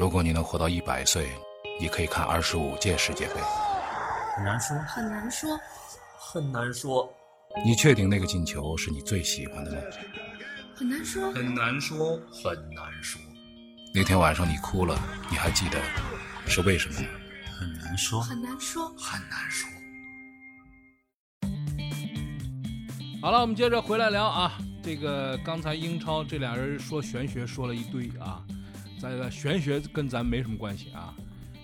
如果你能活到一百岁，你可以看二十五届世界杯。很难说，很难说，很难说，你确定那个进球是你最喜欢的吗？很难说，很难说，很难说，那天晚上你哭了，你还记得是为什么吗？很难说，很难说。很难说。好了，我们接着回来聊啊。这个刚才英超这俩人说玄学说了一堆啊，这个玄学跟咱没什么关系啊，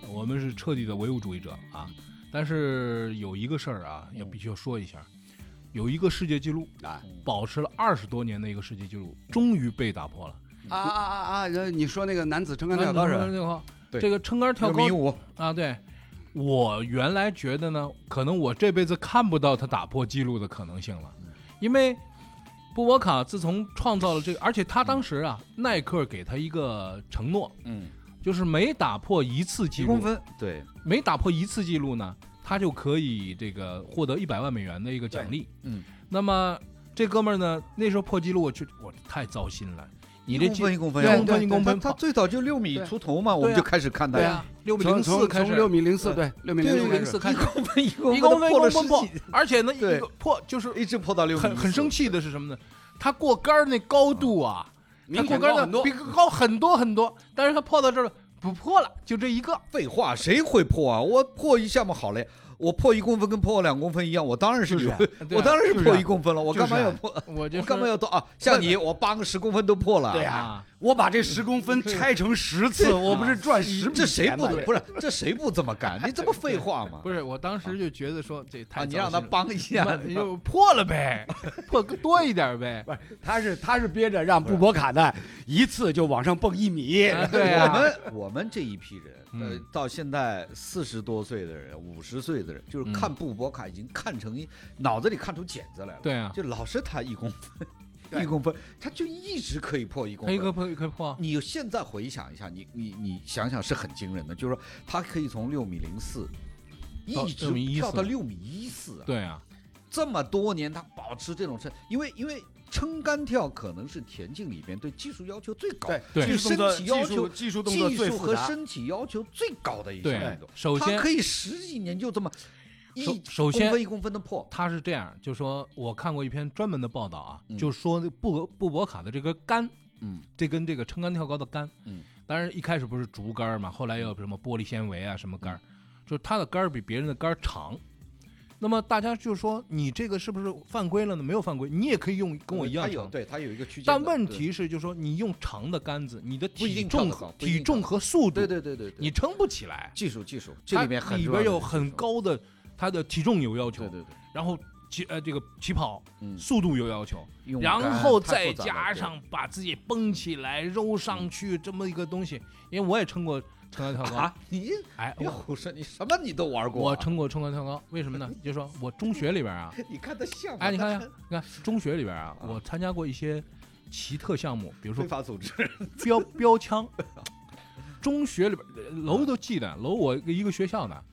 我们是彻底的唯物主义者啊。但是有一个事儿啊，要必须要说一下，有一个世界纪录啊，保持了二十多年的一个世界纪录，终于被打破了。啊啊啊啊！呃你说那个男子撑杆跳高是吧？这个对这个撑杆跳高啊，对。我原来觉得呢，可能我这辈子看不到他打破纪录的可能性了，因为布博卡自从创造了这个，而且他当时啊，耐克给他一个承诺，嗯，就是每打破一次记录，几公分？对，每打破一次记录呢，他就可以这个获得一百万美元的一个奖励。嗯，那么这哥们儿呢，那时候破纪录，我就我太糟心了。你这一公分一公分一公分一公分他他最早就六米出头嘛，我们就开始看他呀对啊，，六米零四开始，六米零四，对，六米零六零四开始，公分一公一公分一破了公分破十几，而且呢，一个破就是一直破到六米，很很生。气的是什么呢？他过杆儿那高度啊，他过杆儿显高很多。的比高很多很多，但是他破到这儿了不破了，就这一个。废话，谁会破啊？我破一下嘛好嘞，我破一公分跟破两公分一样，我当然是我当然是破一公分了，我干嘛要破？我就干嘛要多啊？像你，我八个十公分都破了。对呀啊，我把这十公分拆成十次，我不是赚十这谁不吗？不是这谁不这么干？你这不废话吗？不是，我当时就觉得说这太啊，你让他帮一下，那就破了呗，破多一点呗。不是，他是他是憋着让布博卡呢一次就往上蹦一米。我啊，们我们这一批人，呃嗯，到现在四十多岁的人、五十岁的人，就是嗯看布博卡已经看成一脑子里看出茧子来了。对啊，就老是他一公分，一公分，他就一直可以破一公分。可以破可以破。你现在回想一下，你你你想想是很惊人的，就是说他可以从六米零四一直6米14跳到六米一四、啊，对啊，这么多年他保持这种身，因为因为撑杆跳可能是田径里边对技术要求最高，对对对身体要求技术动作技术最复杂。和身体要求最高的一项运动。首先他可以十几年就这么一首首先公分一公分的破，他是这样，就说我看过一篇专门的报道啊，嗯就说那布布博卡的这个杆，嗯这跟这个撑杆跳高的杆，嗯，当然一开始不是竹竿嘛，后来又有什么玻璃纤维啊什么杆儿，就是它的杆比别人的杆儿长。那么大家就说你这个是不是犯规了呢？没有犯规，你也可以用跟我一样长。对它有一个区间，但问题是，就是说你用长的杆子，你的体重体重和速度，对对对对对，你撑不起来。技术技术这里面很里边有很，高的，它的体重有要求对，对对，然后起呃这个起跑嗯，速度有要求，用然后再加上把自己绷起来、揉上去这么一个东西。因为我也撑过撑高跳高，啊，你哎，别我胡说，你什么你都玩过啊，我撑过撑高跳高，为什么呢？就说我中学里边啊，你看他像？哎，你看，你看 中学里边啊，啊我参加过一些奇特项目，比如说非法组织，标标枪。中学里边楼都记得，楼我一个学校的，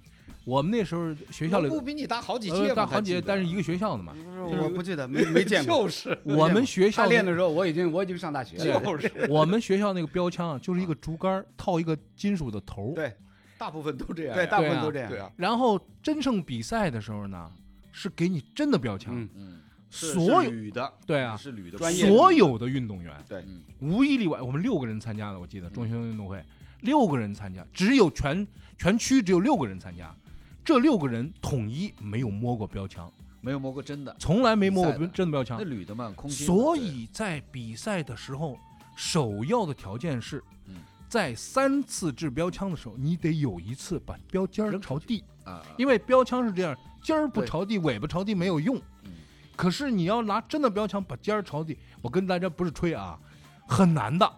我们那时候学校里不比你大好几呃届吗？大好几届，但是一个学校的嘛。不是我不记得，没没见过。就是我们学校练的时候，我已经我已经上大学了。就是，我们学校那个标枪啊，就是一个竹竿套一个金属的头，对。大部分都这样，对，大部分都这样。对啊，然后真正比赛的时候呢，是给你真的标枪，嗯，嗯，所有是铝的，对啊，是铝的，专业所有的运动员。对。嗯无一例外，我们六个人参加的，我记得中学生运动会。六个人参加，只有全全区只有六个人参加，这六个人统一没有摸过标枪，没有摸过真的，从来没摸过真的标枪，那铝的嘛，空心的，所以在比赛的时候，首要的条件是嗯，在三次掷标枪的时候，你得有一次把标尖儿朝地，啊，因为标枪是这样，尖儿不朝地，尾巴朝地没有用。嗯。可是你要拿真的标枪把尖儿朝地，我跟大家不是吹啊，很难的。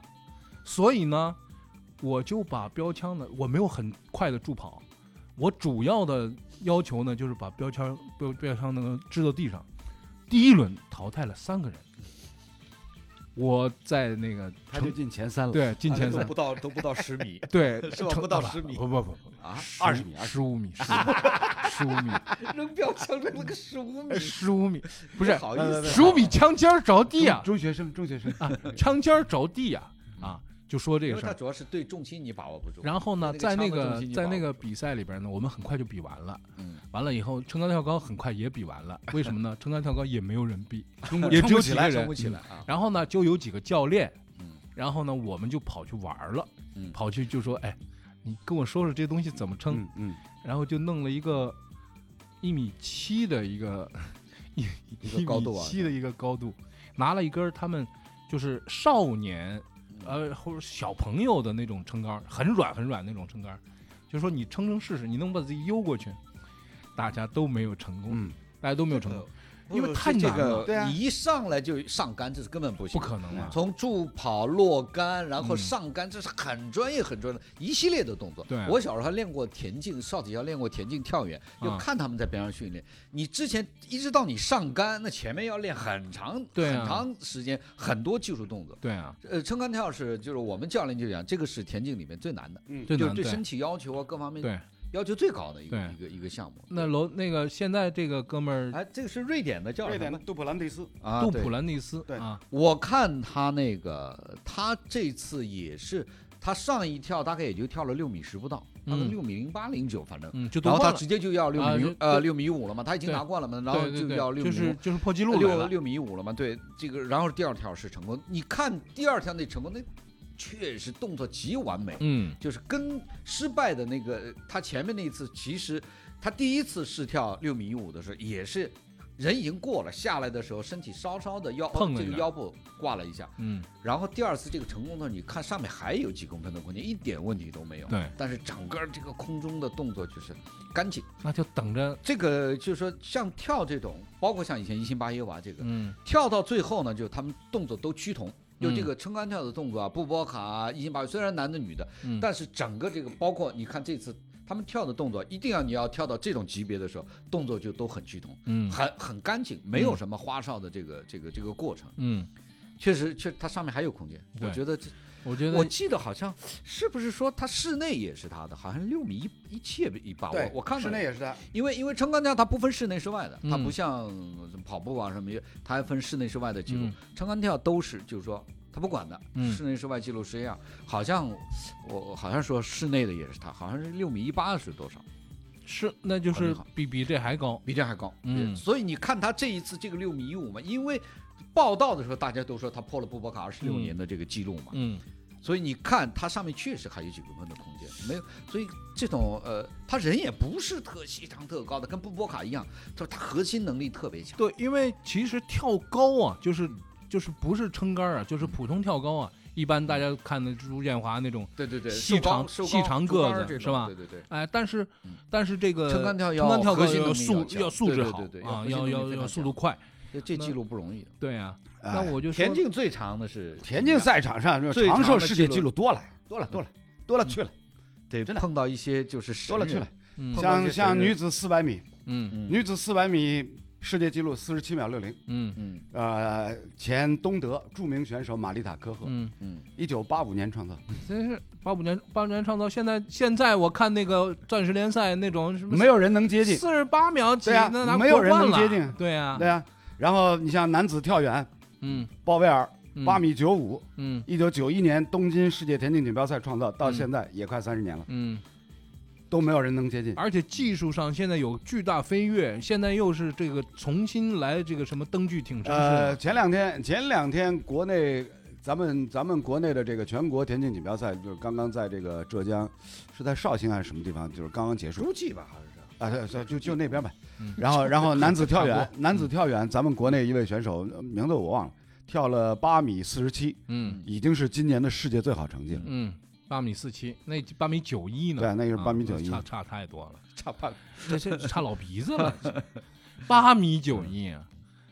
所以呢，我就把标枪呢，我没有很快的助跑，我主要的要求呢就是把标签标标枪那个掷到地上。第一轮淘汰了三个人，我在那个他就进前三了。对进前三。都不，到都不到十米。对 是吧？成不到10米。不不不不，啊，二十米，二十五米，十五米，扔标枪扔了个十五米，十五米，不是好意思，十五米枪尖着地啊，中学生，中学生，啊，枪尖着地呀、啊，就说这个事儿。主要是对重心你把握不住。然后呢，在那个在那个比赛里边呢，我们很快就比完了。嗯，完了以后，撑杆跳高很快也比完了。为什么呢？撑杆跳高也没有人比，撑不也只有撑不起来几个人撑不起来啊。然后呢，就有几个教练，嗯然后呢，我们就跑去玩儿了，嗯跑去就说，哎，你跟我说说这东西怎么撑，嗯嗯，然后就弄了一个一米七的一个一一个高度啊七的一个高度，拿了一根他们就是少年嗯呃或者小朋友的那种撑杆，很软很软那种撑杆儿，就说你撑撑试试，你能把自己悠过去，大家都没有成功，嗯，大家都没有成功，因为太这个了，对啊你一上来就上杆，这是根本不行不。可能啊，从助跑、落杆，然后嗯上杆，这是很专业、很专业的一系列的动作。对我小时候还练过田径，少体校练过田径跳远，就啊看他们在边上训练。你之前一直到你上杆，那前面要练很长、对啊很长时间，很多技术动作。对啊，呃，撑杆跳是就是我们教练就讲，这个是田径里面最难的，嗯就是对对身体要求啊各方面对。要求最高的一个一个一个项目。那楼那个现在这个哥们儿哎，这个是瑞典的叫什么瑞典的杜普兰蒂斯，啊？杜普兰蒂斯对。啊，我看他那个，他这次也是，他上一跳大概也就跳了六米十不到，大概嗯六米零八零九，反正。嗯，就夺冠了然后他直，接就要六米啊呃六米五了嘛，他已经拿冠了嘛，然后就要六米五。就是就是破纪录了，六六米五了嘛，对这个，然后第二跳是成功，你看第二跳那成功，那确实动作极完美，嗯就是跟失败的那个他前面那一次，其实他第一次试跳六米一五的时候也是。人已经过了，下来的时候身体稍稍的腰碰这个腰部挂了一下，嗯，然后第二次这个成功的，你看上面还有几公分的空间，一点问题都没有。对，但是整个这个空中的动作就是干净。那就等着，这个就是说，像跳这种，包括像以前伊辛巴耶娃这个，嗯跳到最后呢，就他们动作都趋同。就这嗯。个撑杆跳的动作啊，布波卡啊、伊辛巴耶虽然男的女的，嗯，但是整个这个包括你看这次他们跳的动作，一定要你要跳到这种级别的时候，动作就都很趋同，嗯。很很干净，没有什么花哨的这个这个这个过程。嗯，确实，确它上面还有空间。我觉得这我觉得我记得好像是不是说他室内也是他的，好像六米一一七也一八。我对，我看了室内，也是他，因为因为撑杆跳它不分室内室外的，它嗯不像跑步啊什么，它还分室内室外的记录嗯。撑杆跳都是就是说他不管的，嗯室内室外记录是一样。好像我我好像说室内的也是他，好像是六米一八是多少，是，那就是比比这还高，比这还高。嗯所以你看他这一次这个六米一五嘛，因为报道的时候大家都说他破了布博卡二十六嗯年的这个记录嘛。嗯所以你看它上面确实还有几公分的空间，没有，所以这种呃，他人也不是特细长特高的，跟布波卡一样，就是他核心能力特别强。对，因为其实跳高啊，就是就是不是撑杆儿啊，就是普通跳高啊，一般大家看的朱建华那种，对对对，细长细长个子是吧？对对对，哎，但是嗯。但是这个撑杆跳要撑杆跳高核心能力素要素质好啊，要要要速度快，这这记录不容易。对呀，哎那我就田径最长的是田径赛场上最长寿世界纪录多了多了多了多了去了，得真的碰到一些就是多了去了。像像女子四百米，嗯嗯女子四百米世界纪录四十七秒六零，嗯嗯呃，前东德著名选手玛丽塔科赫，嗯，嗯，一九八五年创造，真是八五年八五年创造，现在现在我看那个钻石联赛那种什么没有人能接近。四十八秒几，对啊那拿没有人能接近对呀，对啊，然后你像男子跳远，嗯鲍威尔嗯八米九五，嗯一九九一年东京世界田径锦标赛创造，到嗯现在也快三十年了，嗯，都没有人能接近。而且技术上现在有巨大飞跃，现在又是这个重新来这个什么灯具挺身呃，前两天前两天国内咱们咱们国内的这个全国田径锦标赛，就是刚刚在这个浙江，是在绍兴还是什么地方，就是刚刚结束诸暨吧好像是。啊，对对，就就那边吧。嗯然后然后男子跳远，男子跳远，咱们国内一位选手呃名字我忘了，跳了八米四十七，嗯已经是今年的世界最好成绩了。嗯，八米四七，那八米九一呢？对，那个是啊八米九一。差差太多了，差半这这差老鼻子了，八米九一啊！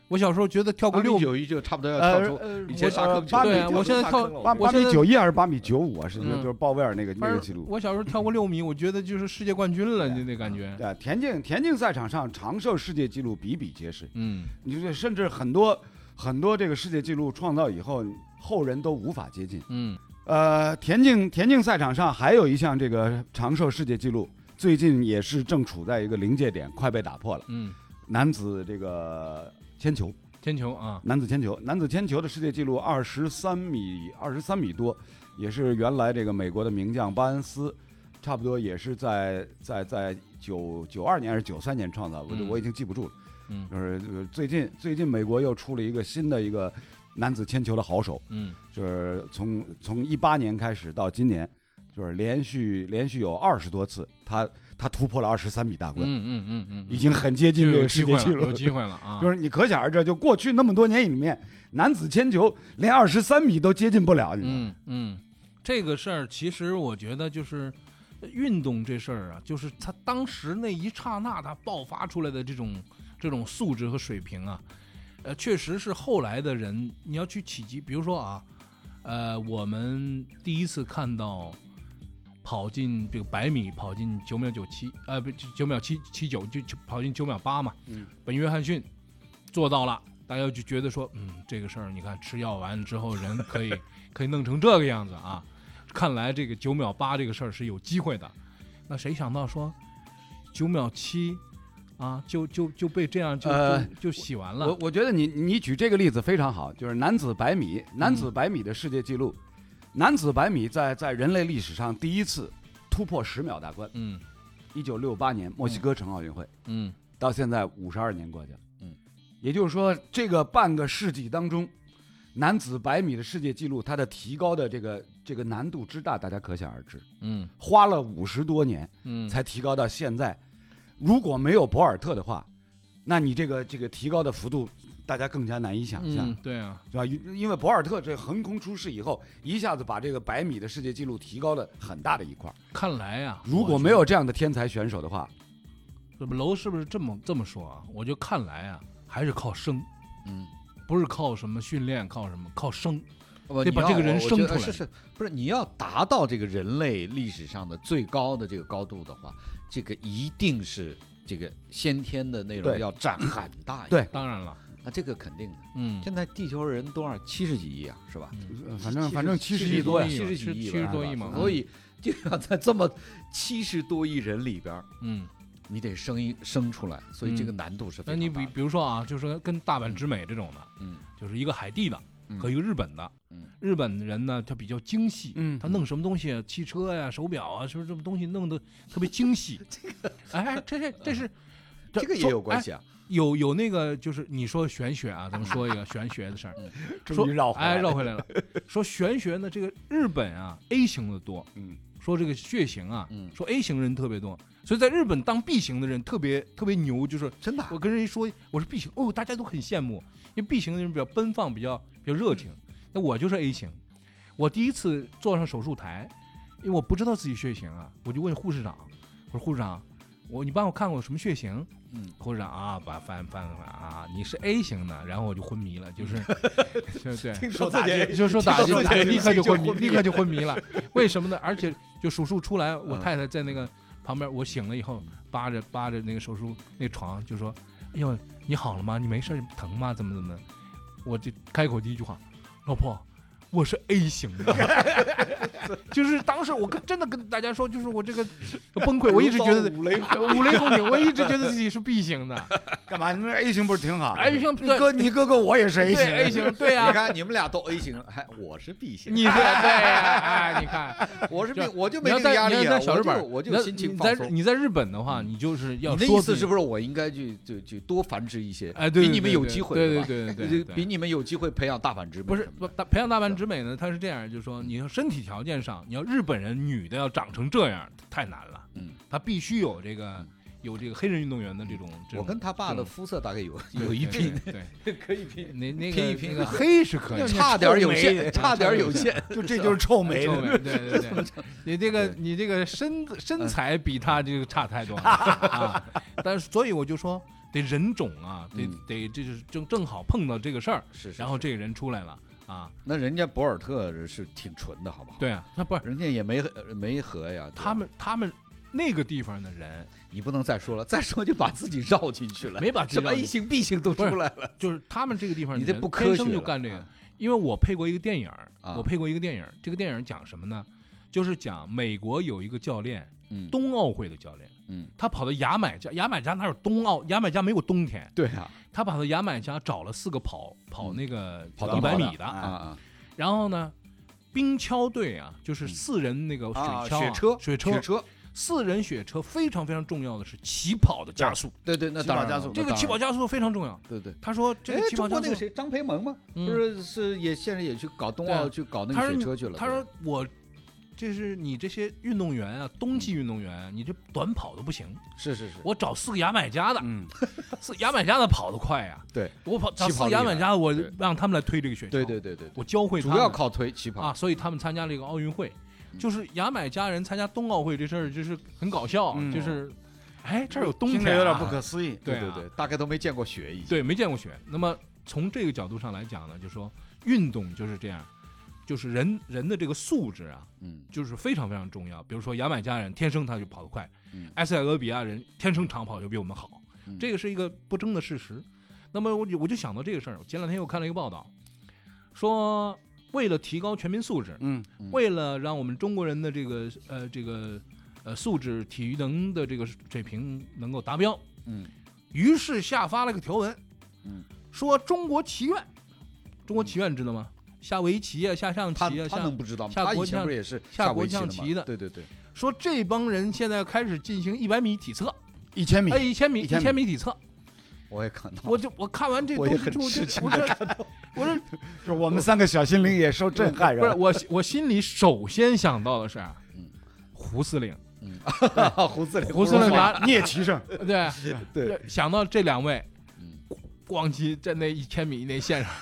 我小时候觉得跳过六米九一就差不多要呃跳出呃，以前沙坑呃八米我现在跳八八米九一还是八米九五啊？是嗯就是鲍威尔那个那个记录。我小时候跳过六米，我觉得就是世界冠军了，对就那感觉。对，田径田径赛场上长寿世界纪录比比皆是，嗯你说甚至很多很多这个世界纪录创造以后，后人都无法接近。嗯呃，田径田径赛场上还有一项这个长寿世界纪录，最近也是正处在一个临界点，快被打破了。嗯，男子这个铅球，铅球啊，男子铅球，男子铅球的世界纪录二十三米二十三米多，也是原来这个美国的名将巴恩斯，差不多也是在在在九九二年还是九三年创造，我就嗯。我已经记不住了。嗯。就是呃最近最近美国又出了一个新的一个男子铅球的好手，嗯。就是从从一八年开始到今年，就是连续连续有二十多次，他他突破了二十三米大关，嗯嗯嗯嗯，已经很接近这个机会了，世界纪录有。机会了啊！就是你可想而知，就过去那么多年里面，男子铅球连二十三米都接近不了？嗯嗯，这个事儿其实我觉得就是呃运动这事儿啊，就是他当时那一刹那他爆发出来的这种这种素质和水平啊，呃，确实是后来的人你要去企及，比如说啊，呃，我们第一次看到跑进这个百米跑进九秒九七，呃，不九秒七七九，就就跑进九秒八嘛，嗯，本约翰逊做到了。大家就觉得说，嗯，这个事儿，你看吃药完了之后，人可以 可以弄成这个样子啊！看来这个九秒八这个事儿是有机会的。那谁想到说九秒七啊，就就就被这样就、呃就就洗完了。我我觉得你你举这个例子非常好，就是男子百米，男子百米的世界纪录，男子百米在在人类历史上第一次突破十秒大关，嗯。一九六八年墨西哥城奥运会，嗯。到现在五十二年过去了，嗯，也就是说这个半个世纪当中，男子百米的世界纪录它的提高的这个这个难度之大，大家可想而知，嗯。花了五十多年嗯，才提高到现在，如果没有博尔特的话，那你这个这个提高的幅度，大家更加难以想象。嗯对啊，是吧？因因为博尔特这横空出世以后，一下子把这个百米的世界纪录提高了很大的一块。看来呀、如果没有这样的天才选手的话，楼是不是这么这么说啊？我就看来啊，还是靠生，嗯，不是靠什么训练，靠什么？靠生。不你要得把这个人生出来是是，不是你要达到这个人类历史上的最高的这个高度的话，这个一定是这个先天的内容要占很大一对部分当然了，那这个肯定的。嗯，现在地球人多少？七十几亿啊，是吧？呃反正反正七十亿多呀，七十几亿吧，70多亿嘛所以就要在这么七十多亿人里边，嗯，你得生一生出来，所以这个嗯难度是非那常大的。你比比如说啊，就是说跟大阪直美这种的，嗯就是一个海地的嗯和一个日本的。嗯日本人呢，他比较精细，嗯他弄什么东西，汽车呀、手表啊，是不是这么东西弄得特别精细？这个哎，这这这是这个也有关。系啊。哎有有那个就是你说玄学啊，咱们说一个 玄学的事儿，说哎绕回来了。说玄学呢，这个日本啊 A 型的多，嗯，说这个血型啊，嗯。说 A 型人特别多，所以在日本当 B 型的人特别特别牛，就是真的啊？我跟人一说我是 B 型，哦，大家都很羡慕，因为 B 型的人比较奔放，比较比较热情。那我就是 A 型，我第一次坐上手术台，因为我不知道自己血型啊，我就问护士长，我说护士长，我你帮我看看我什么血型？嗯，护士长啊，把翻翻翻啊，你是 A 型的，然后我就昏迷了，就是，就对，听说打击就说打听说自己就立刻就昏迷，立刻就昏迷了。为什么呢？而且就手术出来，我嗯太太在那个旁边，我醒了以后，扒着扒着那个手术那床，就说：“哎呦，你好了吗？你没事疼吗？怎么怎么的？”我就开口第一句话：“老婆，我是 A 型的。”就是当时我跟真的跟大家说，就是我这个崩溃，我一直觉得五雷五雷轰顶，我一直觉得自己是 B 型的 干嘛？你们 A 型不是挺好，A 型你哥你哥哥我也是 A 型 A 型，对呀、你看你们俩都 A 型，还我是 B 型，你是对呀，哎，你看，我是 B，我就没这个压力啊，小日本，你在我就心情你在放松。你在日本的话，你就是要你的意思是不是我应该去就就多繁殖一些？哎，对，比你们有机会，对对对对对，比你们有机会培养大繁殖。不是不培养大阪直美呢，它是这样，就是说你要身体条件上，你要日本人女的要长成这样太难了，嗯，她必须有这个有这个黑人运动员的这种，这我跟他爸的肤色大概有有一拼，，对对 可以拼，对那那个拼一拼那个黑是可以，差点有限 差点有限。就这就是臭美臭美，对对对，你这个你这个身身材比他这个差太多了啊！但是所以我就说得人种啊，得嗯得这就是正正好碰到这个事儿，然后这个人出来了啊，那人家博尔特是挺纯的，好不好？，对啊，那不是人家也没没和呀。他们他们那个地方的人你不能再说了，再说就把自己绕进去了。没把什么 A 型、B 型都出来了。就是他们这个地方你这不科学了就干这个啊，因为我配过一个电影我配过一个电影，这个电影讲什么呢？就是讲美国有一个教练，嗯冬奥会的教练。嗯，他跑到牙买加，牙买加哪有冬奥？牙买加没有冬天。对啊，他跑到牙买加找了四个跑跑那个跑一百米的，啊啊，然后呢，冰橇队啊，就是四人那个水啊，橇啊、雪车，雪车，雪车，四人雪车非常非常重要的是起跑的加速，对对，那起当然加速这个起跑，加速非常重要。对对。他说这哎个，起跑加速中国那个，谁，张培萌吗？嗯不是是也现在也去搞冬奥，去搞那个雪车去了。他说我。这是你这些运动员啊，冬季运动员，你这短跑都不行。是是是，我找四个牙买加的，嗯，四牙买加的跑得快呀。对，我跑找四个牙买加的，我让他们来推这个雪橇。对对对对，我教会他们。主要靠推起跑。啊，所以他们参加了一个奥运会，嗯。就是牙买加人参加冬奥会这事儿，就是很搞笑，嗯。就是，哎，这儿有冬天、啊，着有点不可思议。对啊。对对，大概都没见过雪以前。对，没见过雪。那么从这个角度上来讲呢，就说运动就是这样，就是人人的这个素质啊，嗯就是非常非常重要。比如说牙买加人天生他就跑得快，嗯埃塞俄比亚人天生长跑就比我们好，嗯这个是一个不争的事实。那么我就我就想到这个事儿，前两天又看了一个报道，说为了提高全民素质，嗯嗯为了让我们中国人的这个呃这个呃素质体育能的这个水平能够达标，嗯于是下发了个条文，嗯，说中国棋院，中国棋院知道吗？下围棋啊，下象棋啊，下他能不知道吗？他以前下国象不是也是下国围棋的吗？象棋的对对对，说这帮人现在开始进行一百米体测，一千米哎，，一千米，一一千米体测，我也看到，我就我看完这我也很东西之后，吃惊我这我这就 我们三个小心灵也受震撼，不是我我心里首先想到的是胡司令，嗯，胡司令，胡司令拿聂棋圣，对对，想到这两位嗯，咣叽在那一千米那线上，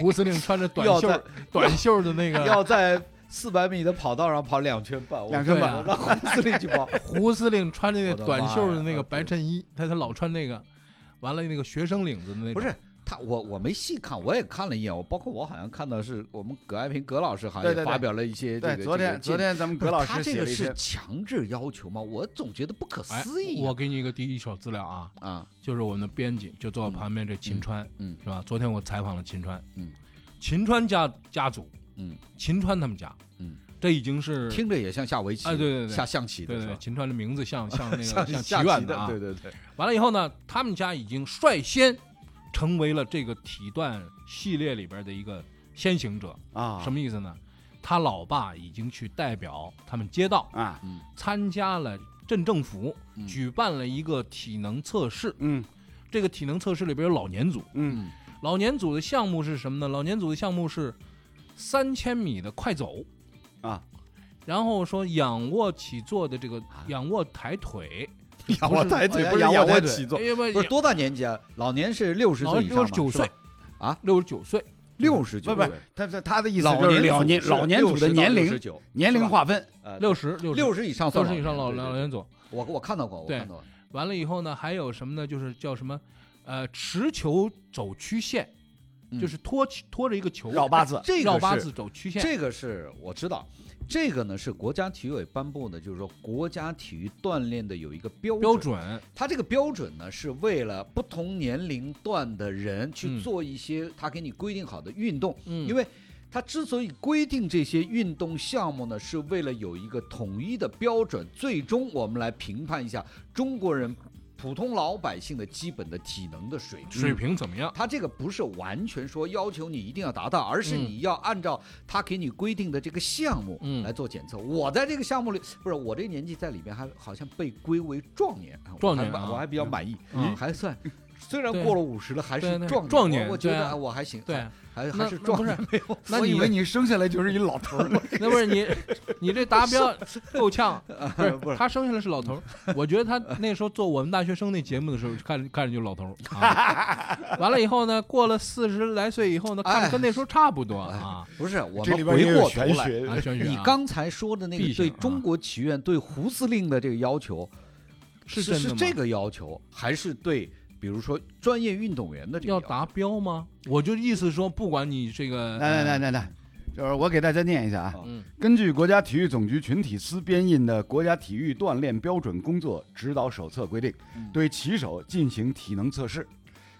胡司令穿着短袖要在短袖的那个，要在四百米的跑道上跑两圈半，我两圈半让胡司令去跑，胡司令穿那个短袖的那个白衬衣，他他老穿那个，完了那个学生领子的那个，不是他，我我没细看，我也看了一眼，我包括我好像看到是我们葛爱平葛老师好像也发表了一些这对，个昨天昨天咱们葛老师他这个是强制要求吗？我总觉得不可哎思议啊。我给你一个第一手资料啊，啊，就是我们的编辑就坐我旁边这秦川，嗯是吧？昨天我采访了秦川，嗯，秦川家家族，嗯，秦川他们家，嗯，这已经是听着也像下围棋，哎对对对。下象棋对对对？秦川的名字像 像那个像像棋院的啊，对对对，完了以后呢，他们家已经率先成为了这个体段系列里边的一个先行者。啊，什么意思呢？他老爸已经去代表他们街道啊？参加了镇政府嗯。举办了一个体能测试。嗯。这个体能测试里边有老年组，嗯老年组的项目是什么呢？老年组的项目是三千米的快走。啊，然后说仰卧起坐的这个仰卧抬腿，仰卧抬腿不是仰卧起坐，不不是多大年纪啊？老年是六十老岁以上吗？六十九岁。啊，六十九岁，六十九不不岁，他他他的意思老就是老年老年组的年龄60到69年龄划分，呃六十六六十以上算六十以上老老年组。我我看到过，我看到过，完了以后呢，还有什么呢？就是叫什么，呃，持球走曲线，嗯就是拖拖着一个球绕八字，这个绕八字走曲线。这个是我知道，这个呢是国家体育委颁布的，就是说国家体育锻炼的有一个标标。准，它这个标准呢是为了不同年龄段的人去嗯做一些他给你规定好的运动，嗯，因为。它之所以规定这些运动项目呢，是为了有一个统一的标准，最终我们来评判一下中国人普通老百姓的基本的体能的水平。水平怎么样？他这个不是完全说要求你一定要达到，而是嗯你要按照他给你规定的这个项目嗯来做检测。我在这个项目里，不是我这个年纪在里边还好像被归为壮年，啊壮年啊我还比较满意，嗯还算。虽然过了五十了，还是对对壮壮年我我觉得我还行，对，还还是壮那不是年没有。那以为你生下来就是一老头儿呢。那不是你，你这达标 够呛，不是不是他生下来是老头儿，我觉得他那时候做我们大学生那节目的时候，看看着就老头儿啊。完了以后呢，过了四十来岁以后呢，看着跟那时候差不多啊。不是，我们回过头来，玄学啊，玄学啊你刚才说的那个对中国棋院、对胡司令的这个要求，是是这个要求，还是对比如说专业运动员的这个要达标吗？我就意思说，不管你这个，来来来来来，就是我给大家念一下啊。嗯。根据国家体育总局群体司编印的《国家体育锻炼标准工作指导手册》规定嗯，对骑手进行体能测试，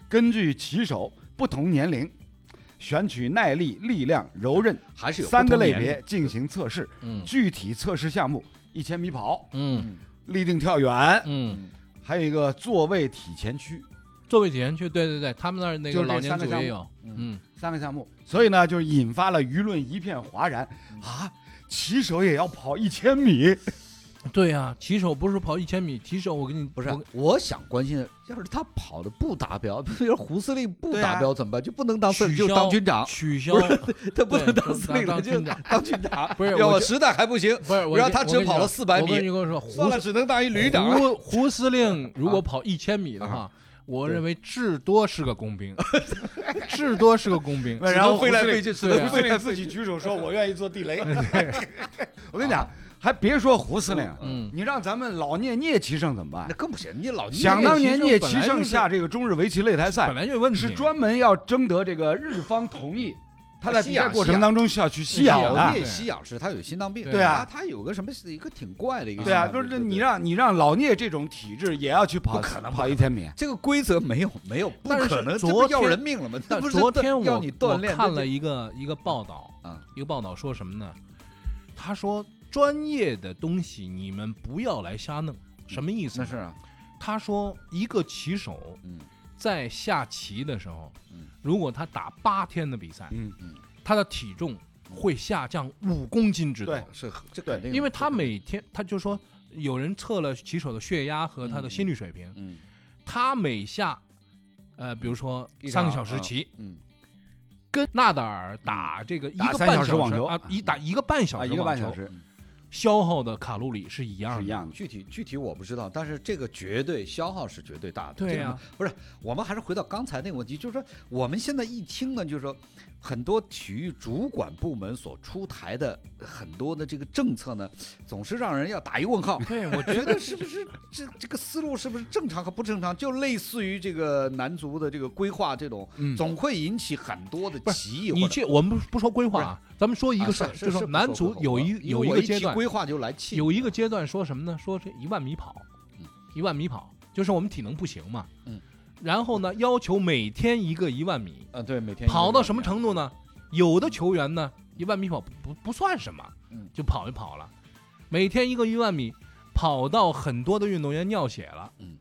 根据骑手不同年龄，选取耐力、力量、柔韧还是有三个类别进行测试。嗯。具体测试项目：一千米跑、嗯。立定跳远，嗯。还有一个坐位体前屈。座位体验区，对对对，他们那儿那个老年组也有，嗯，三个项目，所以呢，就是引发了舆论一片哗然。嗯啊！骑手也要跑一千米，对呀，骑手不是跑一千米，骑手我跟你不是我，我想关心的，要是他跑的不达标，比如胡司令不达标怎么办？就不能当司令，就当军长，取消，他不能当司令了，就当军长。不是我就要我实在还不行，不是，我然后他只跑了我跟你说400米。我跟你说了，只能当一旅长。胡胡司令如啊。果跑一千米的话，我认为至多是个工兵，至多是个工兵。然后飞来对啊胡司令自己举手说：“我愿意做地雷。”我跟你讲，还别说胡司令，嗯，你让咱们老聂聂奇胜怎么办那？更不行，你老想当年聂本骑生来就是下这个中日围棋擂台赛本赛，来就有问题，是专门要征得这个日方同意，他在比赛吸氧过程当中需要去吸氧老的。聂吸氧是他有心脏病，对啊他他有个什么一个挺怪的一个对啊，就是你让你让老聂这种体质也要去跑，不可能跑一千米。这个规则没有没有不但是可能，这昨不要人命了吗？但昨天我我看了一个一个报道，啊一个报道说什么呢？他说专业的东西你们不要来瞎弄，什么意思？那是啊，他说一个棋手嗯在下棋的时候嗯，如果他打八天的比赛，嗯，他的体重会下降五公斤之多。对，是这肯定，因为他每天他就说有人测了骑手的血压和他的心率水平，嗯他每下呃比如说三个小时骑，嗯。跟纳达尔打这个一个半小小时网球。啊，一打一个半小啊，时一个半小时消耗的卡路里是一样的，是一样的。具体具体我不知道，但是这个绝对消耗是绝对大的。对呀这个不是我们还是回到刚才那个问题，就是说我们现在一听呢，就是说很多体育主管部门所出台的很多的这个政策呢，总是让人要打一问号。对，我觉得是不是这这个思路是不是正常和不正常？就类似于这个男足的这个规划这种，嗯总会引起很多的歧义。你去我们不不说规划啊，咱们说一啊个事儿，是就是说男足有一有一个阶段，规划就来气。有一个阶段说什么呢？说这一万米跑嗯，一万米跑，就是我们体能不行嘛，嗯，然后呢，要求每天一个一万米，啊，对，每天跑到什么程程度呢？有的球员呢，一万米跑不不不算什么嗯，就跑就跑了，每天一个一万米，跑到很多的运动员尿血了，嗯嗯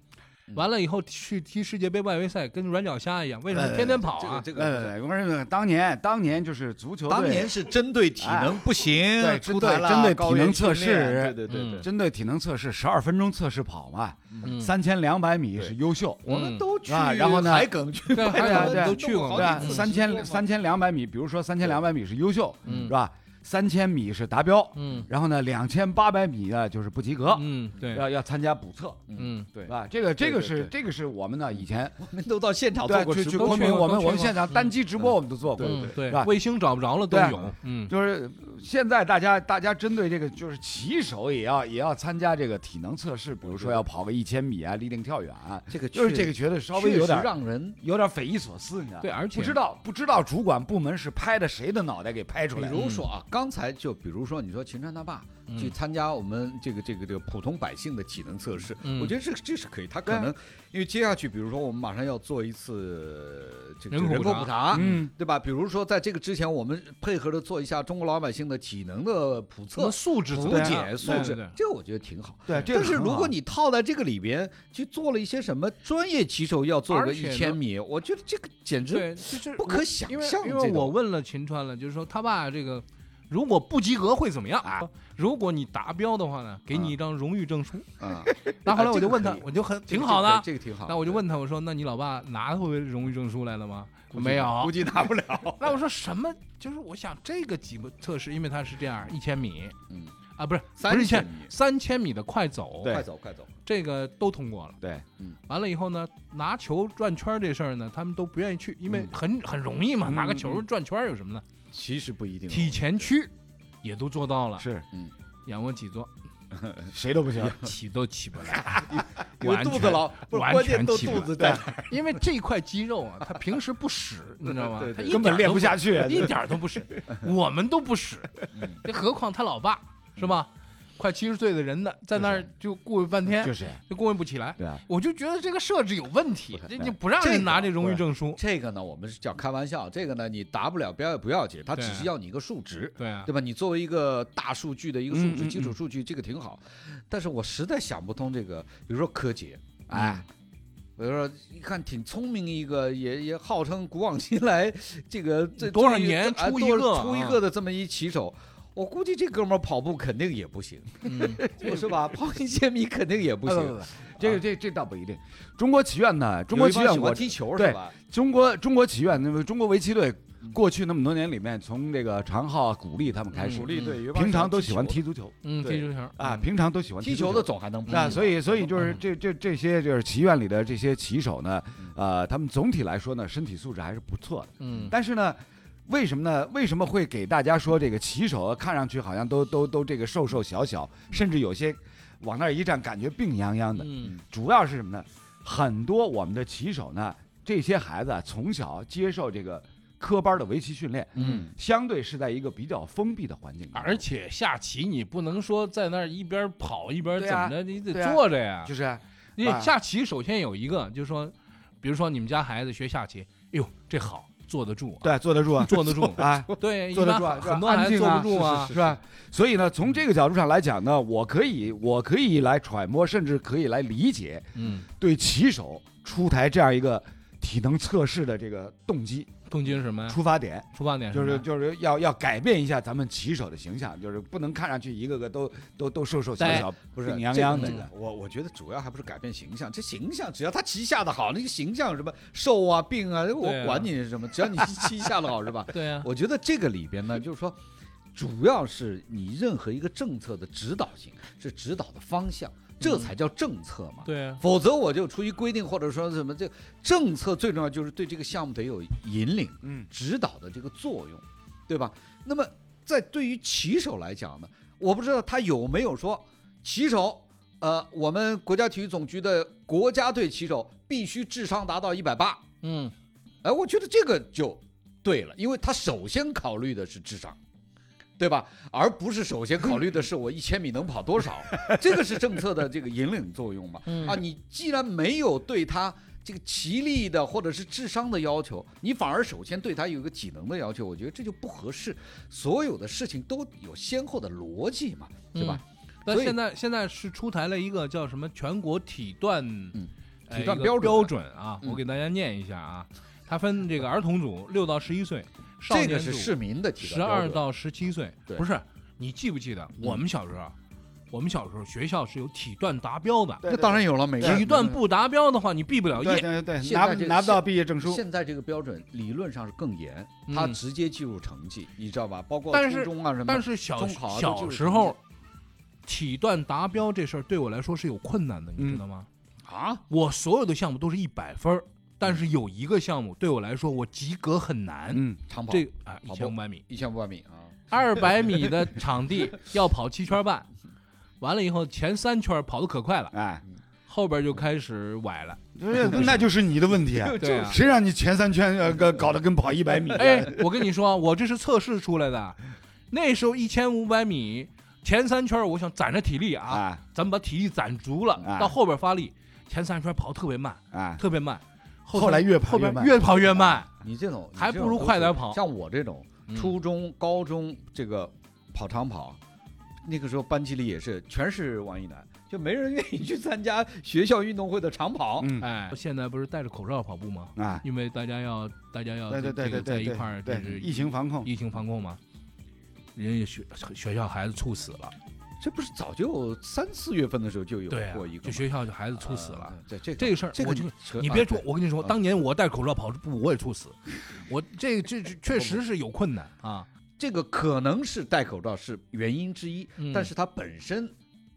完了以后去踢世界杯外围赛，跟软脚虾一样，为什么呃天天跑啊？这个当年当年就是足球队当年是针对体能不行，对出台了针对体能测试对对对对，针对体能测试，十二分钟测试跑嘛，嗯。三千两百米是优秀。我们都去啊然后呢海埂去对拜访海埂对都去过对三千三千两百米，比如说三千两百米是优秀，嗯。是吧？三千米是达标，嗯。然后呢，两千八百米呢就是不及格，嗯，对，要要参加补测，嗯对。是吧？这个这个对对是这个是我们呢以前 我们都到现场做过去过直播去昆明，我们我们现场单机直播我们都做过，对对。是吧，卫星找不着了都对啊。有，嗯。就是现在大家大家针对这个，就是骑手也要也要参加这个体能测试，比如说要跑个一千米啊，立定跳远啊，这个就是这个觉得稍微有点让人，有点匪夷所思，你知道吗？对，而且不知道不知道主管部门是拍的谁的脑袋给拍出来比。如说啊，刚才就比如说你说秦川他爸嗯去参加我们这个这个这个普通百姓的体能测试，嗯我觉得这个这是可以，他可能因为接下去，比如说我们马上要做一次这个人人口普查嗯，对吧？比如说在这个之前，我们配合着做一下中国老百姓的体能的普测那。素质普检素质这个我觉得挺好。对，这个但是如果你套在这个里边去做了一些什么专业骑手要做个一千米，我觉得这个简直对，就是不可想象。因为我问了秦川了，就是说他爸这个如果不及格会怎么样啊？如果你达标的话呢，给你一张荣誉证书。啊，那后来我就问他我就很这个挺好的。这个挺好。那我就问他，我说那你老爸拿回荣誉证书来了吗？没有估。计拿不了。那我说什么？就是我想这个几个测试，因为它是这样，一千米嗯，啊，不是三不是一千千米三千米的快走，快走快走。这个都通过了。对，完了以后呢，拿球转圈这事儿呢，他们都不愿意去，因为很很容易嘛，嗯拿个球转圈有什么呢？其实不一定。体前屈也都做到了，是仰卧起坐 谁都不行。起都起不来，我完全肚子老，不是完关键都全起不来肚子在哪儿。因为这块肌肉啊，他平时不使，你知道吗 对？对他一根本练点儿都不下去。一点儿都不使，我们都不使，何况他老爸是吧？快七十岁的人呢，在那儿就顾问半天，就是就顾问不起来。对啊，我就觉得这个设置有问题这就不让这个人拿这荣誉证书。这个呢，我们是叫开玩笑。这个呢，你达不了标也不要紧，它只是要你一个数值，对啊，对吧？你作为一个大数据的一个数值、基础数据，这个挺好。但是我实在想不通这个，比如说柯洁，哎，我就说一看挺聪明一个，也也号称古往今来这个这多少年出一个出一啊个的这么一棋手。我估计这哥们儿跑步肯定也不行，嗯，是吧？跑一千米肯定也不行。不不不，这个这这倒不一定。中国棋院呢，中国棋院我帮喜欢踢球是吧？中国中国棋院，那么中国围棋队过去那么多年里面，从这个常浩、鼓励他们开始，鼓励队平常都喜欢踢足球嗯，踢足球啊，平常都喜欢踢足球的总还能不啊，踢所以所以就是嗯这这这些就是棋院里的这些棋手呢，嗯呃，他们总体来说呢，身体素质还是不错的。嗯，但是呢，为什么呢？为什么会给大家说这个棋手看上去好像都都都这个瘦瘦小小，甚至有些往那儿一站，感觉病殃殃的？嗯主要是什么呢？很多我们的棋手呢，这些孩子啊，从小接受这个科班的围棋训练，嗯，相对是在一个比较封闭的环境而且下棋你不能说在那儿一边跑一边怎么着，你得坐着呀。就是啊你啊下棋首先有一个，就是说，比如说你们家孩子学下棋，哎呦，这好，坐得住啊，对坐得住啊，坐得住，啊 对，坐得住啊很多孩子坐不住啊，是吧？所以呢，从这个角度上来讲呢，我可以我可以来揣摩，甚至可以来理解嗯，对棋手出台这样一个体能测试的这个动机、动机是什么呀？出发点。出发点就是就是要要改变一下咱们棋手的形象，就是不能看上去一个个都都都瘦瘦小小，不是病殃殃的这个我我觉得主要还不是改变形象，这形象只要他棋下的好，那个形象什么瘦啊病啊，我管你是什么，只要你棋下的好是吧？对呀，我觉得这个里边呢，就是说，主要是你任何一个政策的指导性，是指导的方向，这才叫政策嘛。对呀，否则我就出于规定或者说什么，这政策最重要就是对这个项目得有引领、嗯。指导的这个作用，对吧？那么在对于棋手来讲呢，我不知道他有没有说棋手，呃，我们国家体育总局的国家队棋手必须智商达到一百八，嗯，哎，我觉得这个就对了，因为他首先考虑的是智商，对吧？而不是首先考虑的是我一千米能跑多少，这个是政策的这个引领作用嘛。嗯啊，你既然没有对他这个棋力的或者是智商的要求，你反而首先对他有一个体能的要求，我觉得这就不合适。所有的事情都有先后的逻辑嘛，对吧？但现在现在是出台了一个叫什么全国体段，体段标准标准啊，嗯我给大家念一下啊，它分这个儿童组六到十一岁，少这个是市民的体十段标准二到十七岁，对不是？你记不记得我们小时候，我们小时候学校是有体段达标的，那当然有了，每个体段不达标的话，你毕不了业。对对对，拿拿不到毕业证书，现在这个标准理论上是更严，嗯它直接计入成绩，你知道吧？包括但是初中啊什么。但是小中考啊都小就是时候，体段达标这事儿对我来说是有困难的，你嗯知道吗？啊，我所有的项目都是一百分儿，但是有一个项目对我来说我及格很难。嗯，长跑这啊，一千五百米，一千五百米啊，二百米的场地 要跑七圈半，完了以后前三圈跑的可快了，哎，后边就开始崴了。那那就是你的问题啊，对啊，谁让你前三圈呃搞搞得跟跑一百米？哎，我跟你说，我这是测试出来的。那时候一千五百米前三圈，我想攒着体力啊，啊咱们把体力攒足了，啊到后边发力。前三圈跑特别慢，啊，特别慢，后来越跑越慢越跑越慢。你这种还不如快点跑像我这种嗯初中、高中这个跑长跑，那个时候班级里也是全是王一楠，就没人愿意去参加学校运动会的长跑。嗯哎，现在不是戴着口罩跑步吗？啊，因为大家要大家要对对对这个在一块儿，就对是疫情防控，疫情防控嘛。人家学学校孩子猝死了，这不是早就三四月份的时候就有过一，个学校就孩子猝死了。这这个事儿这个就你别说对，我跟你说，啊当年我戴口罩跑步，我也猝死。我这这这确实是有困难啊。这个可能是戴口罩是原因之一，嗯但是它本身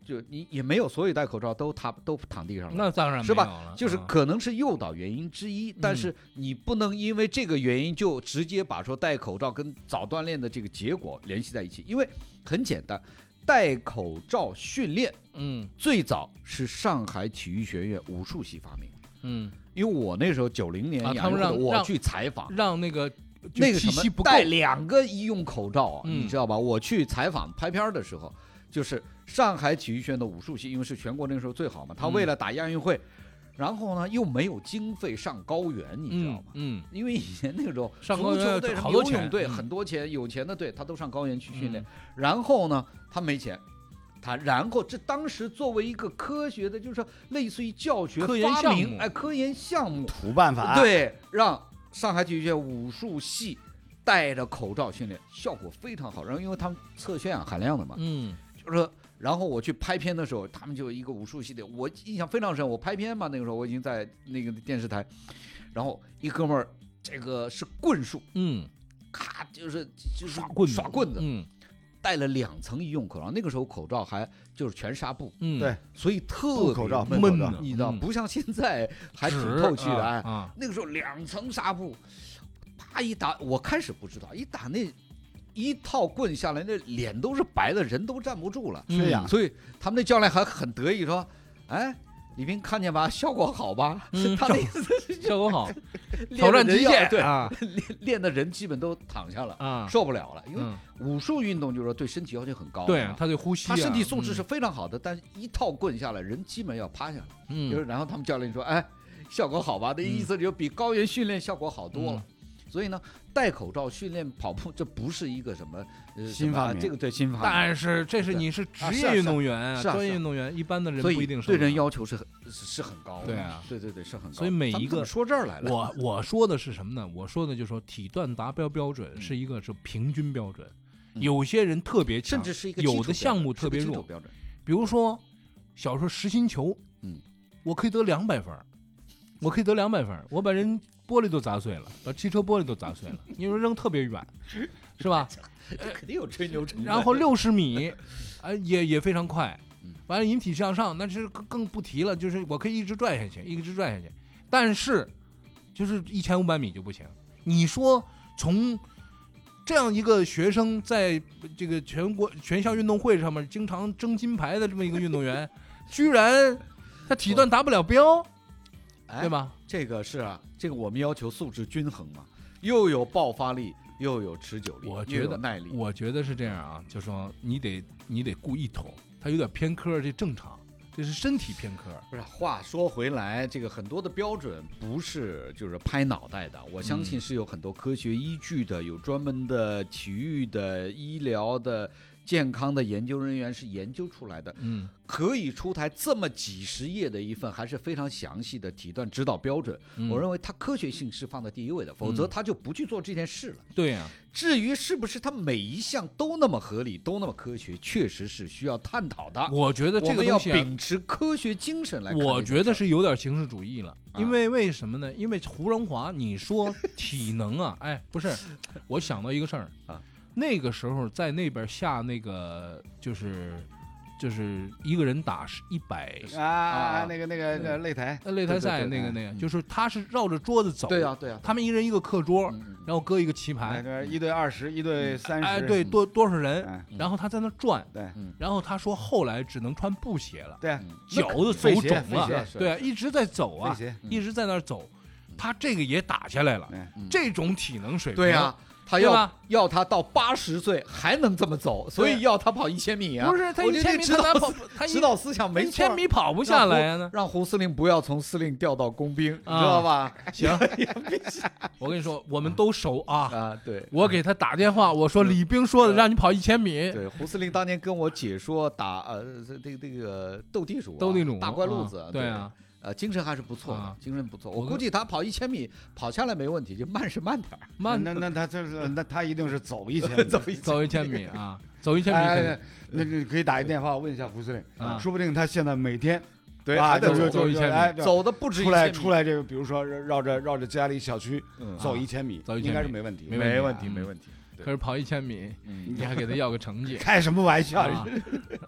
就你也没有所有戴口罩都躺都躺地上了。那当然是吧就是啊可能是诱导原因之一，但嗯是你不能因为这个原因就直接把说戴口罩跟早锻炼的这个结果联系在一起，因为很简单，戴口罩训练嗯。最早是上海体育学院武术系发明，嗯，因为我那时候九零年亚运会我去采访，让那个那个什么戴两个医用口罩你知道吧？我去采访拍片儿的时候，就是上海体育学院的武术系，因为是全国那时候最好嘛，他嗯。为了打亚运会，然后呢又没有经费上高原，你知道吗？嗯因为以前那个时候上高原足球队、好多游泳队很多钱，有钱的队他都上高原去训练。嗯。然后呢，他没钱，他然后这当时作为一个科学的，就是说类似于教学科研发项目。明哎，科研项目，土办法，，对，让上海体育学院武术系戴着口罩训练，效果非常好。然后因为他们测血氧含量的嘛，嗯。就是说，然后我去拍片的时候，他们就一个武术系列，我印象非常深。我拍片嘛，那个时候我已经在那个电视台，然后一哥们儿，这个是棍术，嗯，咔就是就是耍棍子。耍棍子，嗯。戴了两层医用口罩，那个时候口罩还就是全纱布，嗯，对。所以特别口罩闷闷口罩。你知道，嗯。不像现在还挺透气的，哎，啊。啊，那个时候两层纱布，啪一打，我开始不知道，一打那一套棍下来，那脸都是白的，人都站不住了。是呀，所以他们那教练还很得意说：“哎，李斌看见吧，效果好吧？”嗯。他的意思是效果好，练 挑战极的人要对，啊。练练的人基本都躺下了，啊，受不了了，因为嗯，武术运动就是说对身体要求很高，对啊，他对呼吸啊，他身体素质嗯。是非常好的，但是一套棍下来，人基本要趴下。来。就是嗯然后他们教练说：“哎，效果好吧？”那意思就比高原训练效果好多了。嗯所以呢，戴口罩训练跑步，这不是一个什么呃新发明啊这个对新发明，但是这是你是职业运动员啊，专业运动员，一般的人不一定是对人要求是很是是很高的。对啊。对对对，是很高的。所以每一个说这儿来了，我我说的是什么呢？我说的就是说体段达标标准是一个是平均标准，嗯。有些人特别强，甚至是一个有的项目特别弱，标准。比如说小时候实心球，嗯，我可以得两百分，我可以得两百分，我把人玻璃都砸碎了，把汽车玻璃都砸碎了，因为扔特别远，是吧？这肯定有吹牛成分。然后六十米，啊、也也非常快嗯，完了引体向上，那是更更不提了，就是我可以一直拽下去，一直拽下去，但是就是一千五百米就不行。你说从这样一个学生在这个全国全校运动会上面经常争金牌的这么一个运动员，居然他体段达不了标，哎对吗？这个是啊，这个我们要求素质均衡嘛，又有爆发力，又有持久力，又我觉得有耐力。我觉得是这样啊，就说你得你得顾一头，他有点偏科，这正常，这是身体偏科。不是，话说回来，这个很多的标准不是就是拍脑袋的，我相嗯信是有很多科学依据的，有专门的体育的、医疗的、健康的研究人员是研究出来的，嗯，可以出台这么几十页的一份还是非常详细的体段指导标准。嗯我认为它科学性是放在第一位的，否则嗯他就不去做这件事了。对呀、至于是不是他每一项都那么合理、都那么科学，确实是需要探讨的。我觉得这个东西、啊，秉持科学精神来。我觉得是有点形式主义了。啊因为为什么呢？因为胡荣华，你说体能啊，哎，不是，我想到一个事儿啊，那个时候在那边下那个就是就是一个人打是一百。啊啊，那个那个那个擂台，呃擂台赛那个那个，嗯。就是他是绕着桌子走，对呀、对呀、他们一人一个课桌，然后搁一个棋盘，一对二十，一对三十，哎，对，多多少人，然后他在那转，对。然后他说后来只能穿布鞋了，对脚都走肿了，对啊，一直在走啊，一直在那走，他这个也打下来了，这种体能水平，对呀、他要要他到八十岁还能这么走，所以要他跑一千米啊！不是他一千米他跑，他指导思想没一千米跑不下来呀呢。让胡司令不要从司令调到工兵，你知啊道吧？行，我跟你说，我们都熟啊。啊，对。我给他打电话，我说李兵说的让你跑一千米，对，胡司令当年跟我解说打呃这这这个斗地主啊、斗地主大怪路子，啊对啊，呃，精神还是不错的啊，精神不错。我估计他跑一千米跑下来没问题，就慢是慢点儿，慢那那他就是那他一定是走一千，走一走一千米啊，走一千米那你可以打一电话问一下胡司令啊，说不定他现在每天对啊，还得走走一千米哎走的不止出来出来这个，比如说绕着绕着家里小区嗯走一千米，走一千应该是没问题，没没问题没问题。可是跑一千米，嗯你还给他要个成绩 开什么玩笑？啊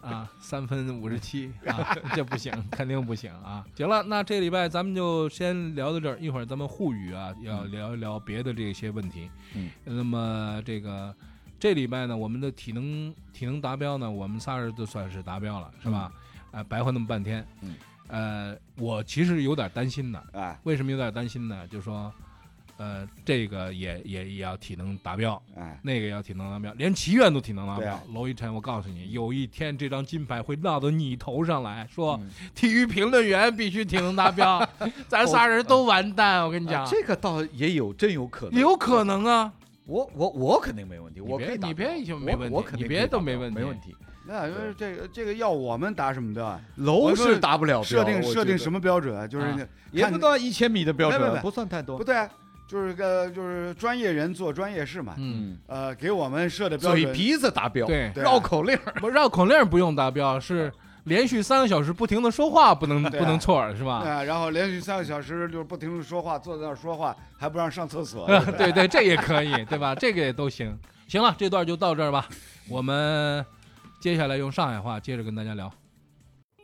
啊，三分五十七啊，这不行，肯定不行啊。行了，那这礼拜咱们就先聊到这儿，一会儿咱们沪语啊，要聊一聊别的这些问题。嗯，那么这个这礼拜呢，我们的体能体能达标呢，我们仨人都算是达标了，是吧？呃，白活那么半天。嗯，呃，我其实有点担心的，哎为什么有点担心呢？就说。呃，这个也也也要体能达标，哎，那个也要体能达标，连祈愿都体能达标。娄一晨，我告诉你，有一天这张金牌会落到你头上来，说嗯体育评论员必须体能达标，咱仨人都完蛋。我跟你讲啊，这个倒也有真有可能，有可能啊。我我我肯定没问题，我可以你别你别标我就没问题我肯定你别都没问题没问题。那就是这个这个要我们达什么标啊？楼是达不了标设定设定什么标准啊？就是也不到一千米的标准，不算太多不。对啊，就是个就是专业人做专业事嘛。嗯，呃，给我们设的标准，嘴皮子达标，对绕口令不绕口令不用达标，是连续三个小时不停的说话不能啊不能错儿是吧？啊，然后连续三个小时就是不停的说话，坐在那儿说话，还不让上厕所。对对，这也可以，对吧？这个也都行。行了，这段就到这儿吧。我们接下来用上海话接着跟大家聊。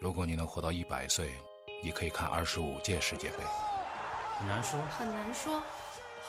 如果你能活到一百岁，你可以看二十五届世界杯。很难说，很难说，